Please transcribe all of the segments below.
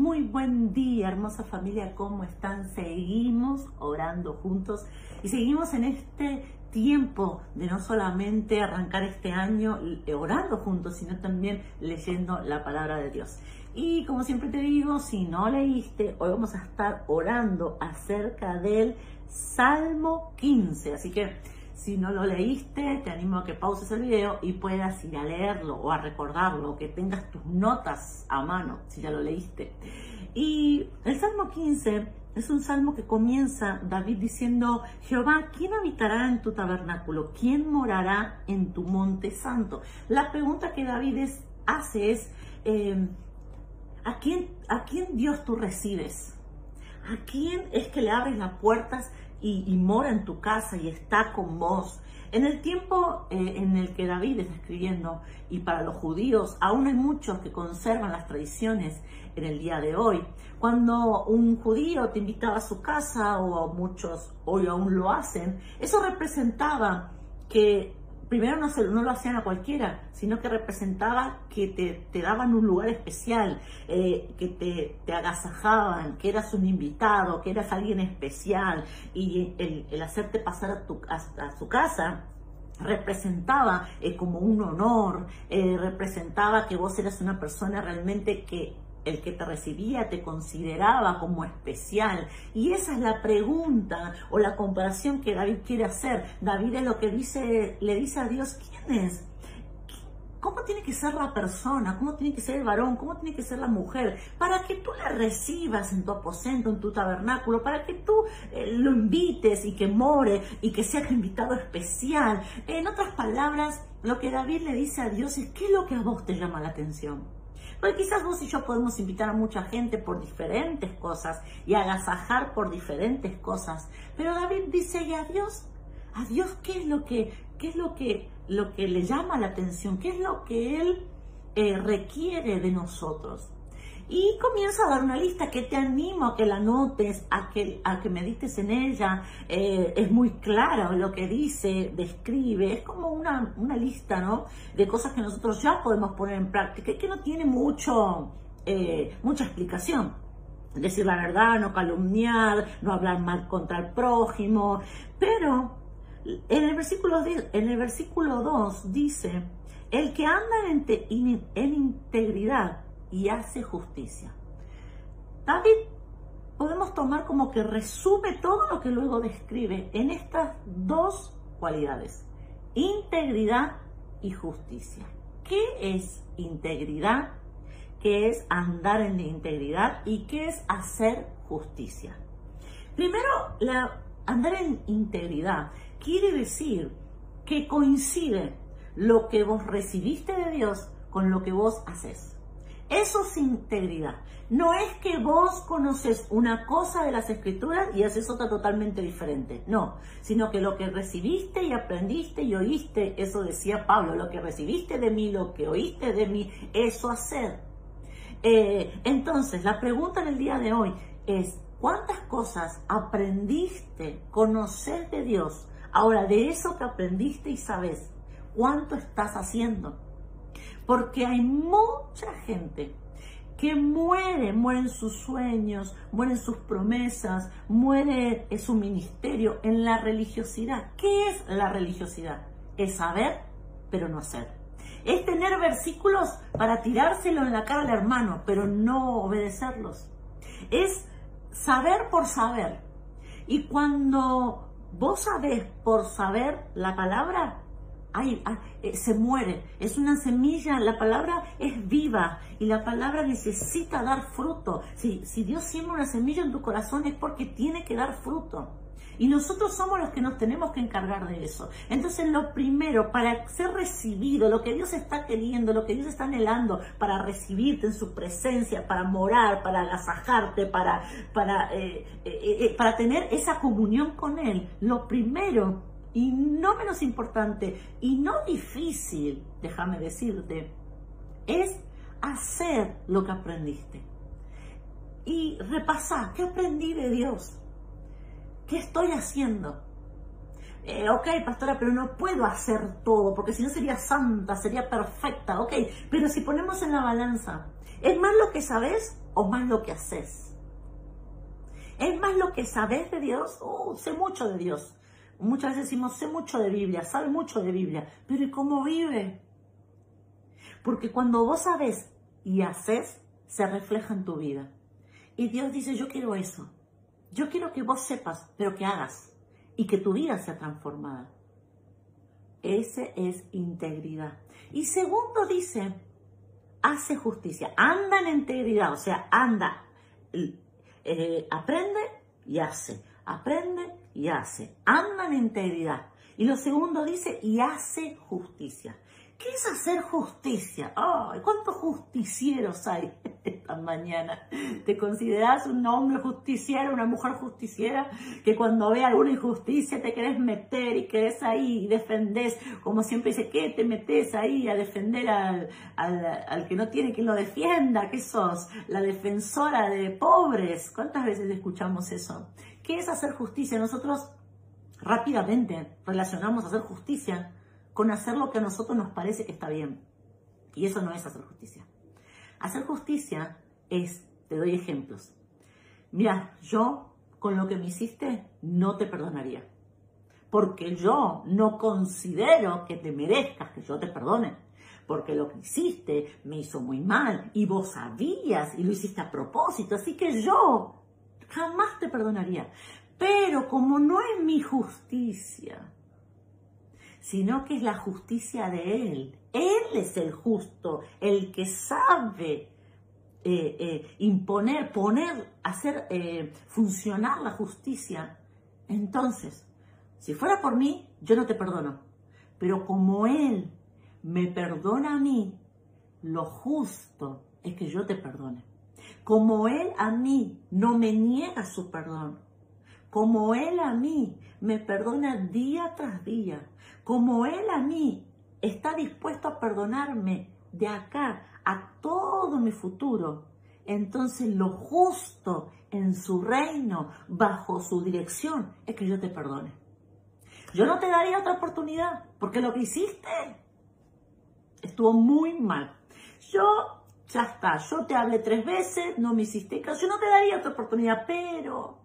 Muy buen día, hermosa familia, ¿cómo están? Seguimos orando juntos y seguimos en este tiempo de no solamente arrancar este año orando juntos, sino también leyendo la palabra de Dios. Y como siempre te digo, si no leíste, hoy vamos a estar orando acerca del Salmo 15. Así que si no lo leíste, te animo a que pauses el video y puedas ir a leerlo o a recordarlo, que tengas tus notas a mano si ya lo leíste. Y el Salmo 15 es un salmo que comienza David diciendo, Jehová, ¿quién habitará en tu tabernáculo? ¿Quién morará en tu monte santo? La pregunta que David hace es, eh, ¿a, quién, ¿a quién Dios tú recibes? ¿A quién es que le abres las puertas y, mora en tu casa y está con vos. En el tiempo eh, en el que David está escribiendo, y para los judíos, aún hay muchos que conservan las tradiciones en el día de hoy. Cuando un judío te invitaba a su casa, o muchos hoy aún lo hacen, eso representaba que primero no, se, lo hacían a cualquiera, sino que representaba que te, daban un lugar especial, eh, que te, agasajaban, que eras un invitado, que eras alguien especial. Y el, hacerte pasar a, tu, su casa representaba eh, como un honor, eh, representaba que vos eras una persona realmente que el que te recibía te consideraba como especial. Y esa es la pregunta o la comparación que David quiere hacer. David es lo que dice, le dice a Dios, ¿quién es? ¿Cómo tiene que ser la persona? ¿Cómo tiene que ser el varón? ¿Cómo tiene que ser la mujer? Para que tú la recibas en tu aposento, en tu tabernáculo, para que tú eh, lo invites y que more y que sea invitado especial. En otras palabras, lo que David le dice a Dios es, ¿qué es lo que a vos te llama la atención? Porque quizás vos y yo podemos invitar a mucha gente por diferentes cosas y agasajar por diferentes cosas. Pero David dice, ¿y a Dios? ¿A Dios qué es lo que, qué es lo que, lo que le llama la atención? ¿Qué es lo que Él eh, requiere de nosotros? Y comienza a dar una lista que te animo a que la notes, a que, a que medites en ella. Eh, es muy clara lo que dice, describe. Es como una, una, lista, ¿no? De cosas que nosotros ya podemos poner en práctica y que no tiene mucho, eh, mucha explicación. Decir la verdad, no calumniar, no hablar mal contra el prójimo. Pero en el versículo, en el versículo 2 dice, el que anda en, en integridad y hace justicia. David podemos tomar como que resume todo lo que luego describe en estas dos cualidades, integridad y justicia. ¿Qué es integridad? ¿Qué es andar en integridad? ¿Y qué es hacer justicia? Primero, andar en integridad quiere decir que coincide lo que vos recibiste de Dios con lo que vos haces. Eso es integridad. No es que vos conoces una cosa de las escrituras y haces otra totalmente diferente. No, sino que lo que recibiste y aprendiste y oíste, eso decía Pablo, lo que recibiste de mí, lo que oíste de mí, eso hacer. Eh, entonces, la pregunta del día de hoy es, ¿cuántas cosas aprendiste, conocer de Dios? Ahora, de eso que aprendiste y sabes, ¿cuánto estás haciendo? Porque hay mucha gente que muere, mueren sus sueños, mueren sus promesas, muere su ministerio en la religiosidad. ¿Qué es la religiosidad? Es saber, pero no hacer. Es tener versículos para tirárselo en la cara al hermano, pero no obedecerlos. Es saber por saber. Y cuando vos sabés por saber la palabra, ay, ah, eh, se muere. Es una semilla, la palabra es viva y la palabra necesita dar fruto. Si, Dios siembra una semilla en tu corazón es porque tiene que dar fruto. Y nosotros somos los que nos tenemos que encargar de eso. Entonces lo primero, para ser recibido, lo que Dios está queriendo, lo que Dios está anhelando, para recibirte en su presencia, para morar, para agasajarte, para, para, eh, eh, para tener esa comunión con Él, lo primero y no menos importante y no difícil, déjame decirte, es hacer lo que aprendiste. Y repasar, ¿qué aprendí de Dios? ¿Qué estoy haciendo? eh, ok, pastora, pero no puedo hacer todo, porque si no sería santa, sería perfecta, ok, pero si ponemos en la balanza, ¿es más lo que sabes o más lo que haces? ¿Es más lo que sabes de Dios? Uh, sé mucho de Dios. Muchas veces decimos, sé mucho de Biblia, sabe mucho de Biblia, pero ¿y cómo vive? Porque cuando vos sabes y haces, se refleja en tu vida. Y Dios dice, yo quiero eso. Yo quiero que vos sepas, pero que hagas y que tu vida sea transformada. Ese es integridad. Y segundo dice, hace justicia, anda en integridad, o sea, anda, eh, aprende y hace, aprende y hace, anda en integridad. Y lo segundo dice, y hace justicia. ¿Qué es hacer justicia? ¡Ay! ¿Cuántos justicieros hay esta mañana? ¿Te consideras un hombre justiciero, una mujer justiciera? Que cuando ve alguna injusticia te querés meter y querés ahí y defendés, como siempre dice, ¿qué te metes ahí a defender al, al que no tiene quien lo defienda? ¿Qué sos? La defensora de pobres. ¿Cuántas veces escuchamos eso? ¿Qué es hacer justicia? Nosotros rápidamente relacionamos hacer justicia con hacer lo que a nosotros nos parece que está bien. Y eso no es hacer justicia. Hacer justicia es, te doy ejemplos. Mira, yo con lo que me hiciste no te perdonaría. Porque yo no considero que te merezcas que yo te perdone. Porque lo que hiciste me hizo muy mal y vos sabías y lo hiciste a propósito. Así que yo jamás te perdonaría. Pero como no es mi justicia, sino que es la justicia de Él. Él es el justo, el que sabe eh, eh, imponer, poner, hacer eh, funcionar la justicia. Entonces, si fuera por mí, yo no te perdono. Pero como Él me perdona a mí, lo justo es que yo te perdone. Como Él a mí no me niega su perdón, como Él a mí me perdona día tras día, como Él a mí está dispuesto a perdonarme de acá a todo mi futuro, entonces lo justo en su reino, bajo su dirección, es que yo te perdone. Yo no te daría otra oportunidad, porque lo que hiciste estuvo muy mal. Yo, ya está, yo te hablé tres veces, no me hiciste caso, yo no te daría otra oportunidad, pero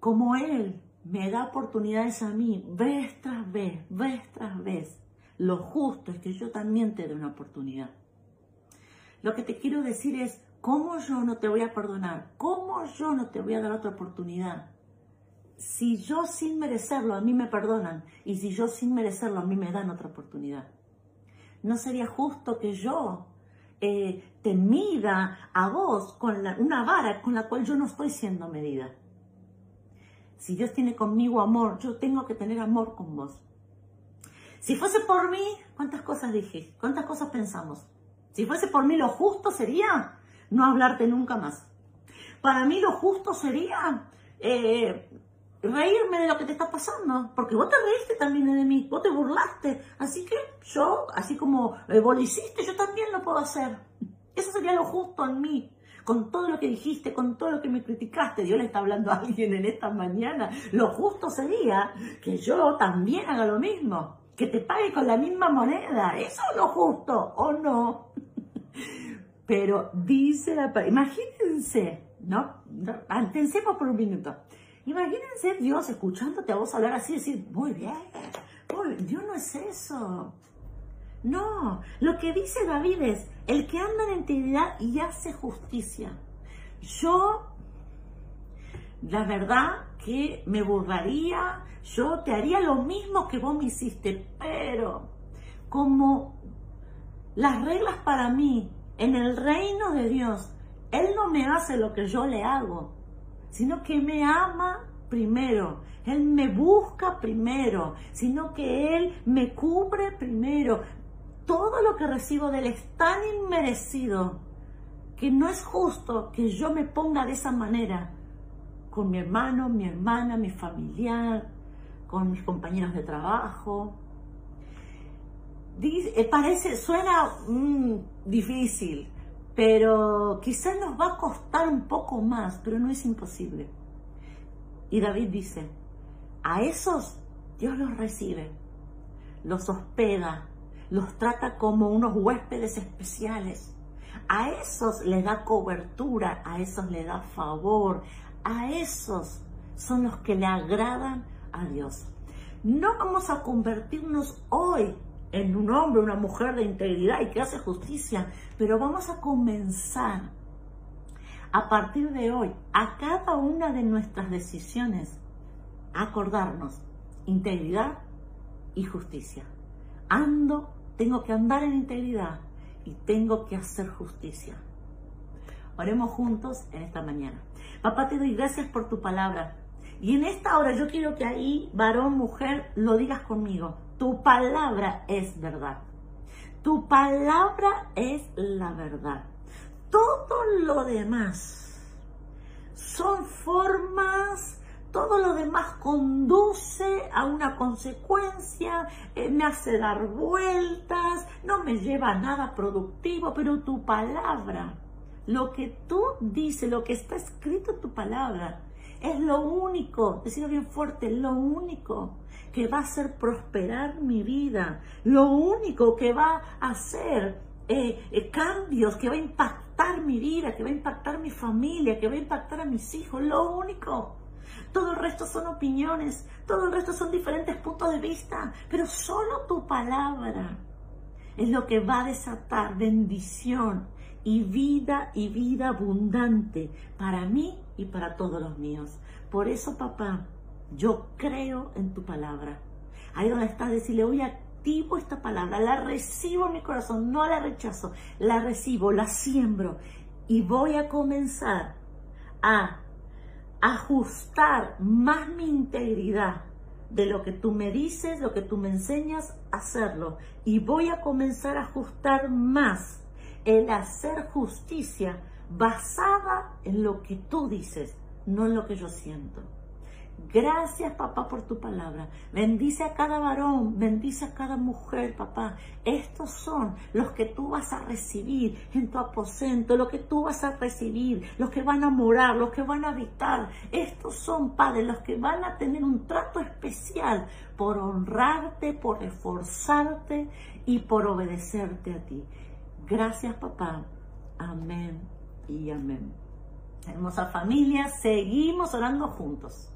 como Él me da oportunidades a mí, vez tras vez, vez tras vez, lo justo es que yo también te dé una oportunidad. Lo que te quiero decir es, ¿cómo yo no te voy a perdonar? ¿Cómo yo no te voy a dar otra oportunidad? Si yo sin merecerlo a mí me perdonan y si yo sin merecerlo a mí me dan otra oportunidad. ¿No sería justo que yo eh, te mida a vos con una vara con la cual yo no estoy siendo medida? Si Dios tiene conmigo amor, yo tengo que tener amor con vos. Si fuese por mí, ¿cuántas cosas dije? ¿Cuántas cosas pensamos? Si fuese por mí, lo justo sería no hablarte nunca más. Para mí lo justo sería eh, reírme de lo que te está pasando, porque vos te reíste también de mí, vos te burlaste, así que yo, así como vos lo hiciste, yo también lo puedo hacer. Eso sería lo justo en mí con todo lo que dijiste, con todo lo que me criticaste, Dios le está hablando a alguien en esta mañana, lo justo sería que yo también haga lo mismo, que te pague con la misma moneda, eso es lo justo, ¿o no? Pero dice la imagínense, ¿no? Pensemos por un minuto. Imagínense Dios escuchándote a vos hablar así y decir, muy bien, Dios no es eso. No, lo que dice David es, el que anda en integridad y hace justicia. Yo, la verdad que me burlaría, yo te haría lo mismo que vos me hiciste, pero como las reglas para mí en el reino de Dios, Él no me hace lo que yo le hago, sino que me ama primero. Él me busca primero, sino que Él me cubre primero todo lo que recibo de Él es tan inmerecido que no es justo que yo me ponga de esa manera con mi hermano, mi hermana, mi familiar, con mis compañeros de trabajo. Eh, parece, suena mm, difícil, pero quizás nos va a costar un poco más, pero no es imposible. Y David dice, A esos Dios los recibe, los hospeda, los trata como unos huéspedes especiales. A esos les da cobertura, a esos les da favor, a esos son los que le agradan a Dios. No vamos a convertirnos hoy en un hombre, una mujer de integridad y que hace justicia, pero vamos a comenzar a partir de hoy, a cada una de nuestras decisiones, a acordarnos integridad y justicia. Ando, tengo que andar en integridad y tengo que hacer justicia. Oremos juntos en esta mañana. Papá, te doy gracias por tu palabra. Y en esta hora yo quiero que ahí, varón, mujer, lo digas conmigo. Tu palabra es verdad. Tu palabra es la verdad. Todo lo demás son formas, todo lo demás conduce a una consecuencia, eh, me hace dar vueltas, no me lleva a nada productivo, pero tu palabra, lo que tú dices, lo que está escrito en tu palabra, es lo único, decirlo bien fuerte, lo único que va a hacer prosperar mi vida, lo único que va a hacer eh, eh, cambios, que va a impactar mi vida, que va a impactar mi familia, que va a impactar a mis hijos, lo único. Todo el resto son opiniones, todo el resto son diferentes puntos de vista, pero solo tu palabra es lo que va a desatar bendición y vida y vida abundante para mí y para todos los míos. Por eso, papá, yo creo en tu palabra. Ahí donde estás, decirle, hoy activo esta palabra, la recibo en mi corazón, no la rechazo, la recibo, la siembro y voy a comenzar a ajustar más mi integridad de lo que tú me dices, lo que tú me enseñas, hacerlo. Y voy a comenzar a ajustar más el hacer justicia basada en lo que tú dices, no en lo que yo siento. Gracias, papá, por tu palabra. Bendice a cada varón, bendice a cada mujer, papá. Estos son los que tú vas a recibir en tu aposento, los que tú vas a recibir, los que van a morar, los que van a habitar. Estos son, Padre, los que van a tener un trato especial por honrarte, por esforzarte y por obedecerte a ti. Gracias, papá. Amén y amén. Hermosa familia, seguimos orando juntos.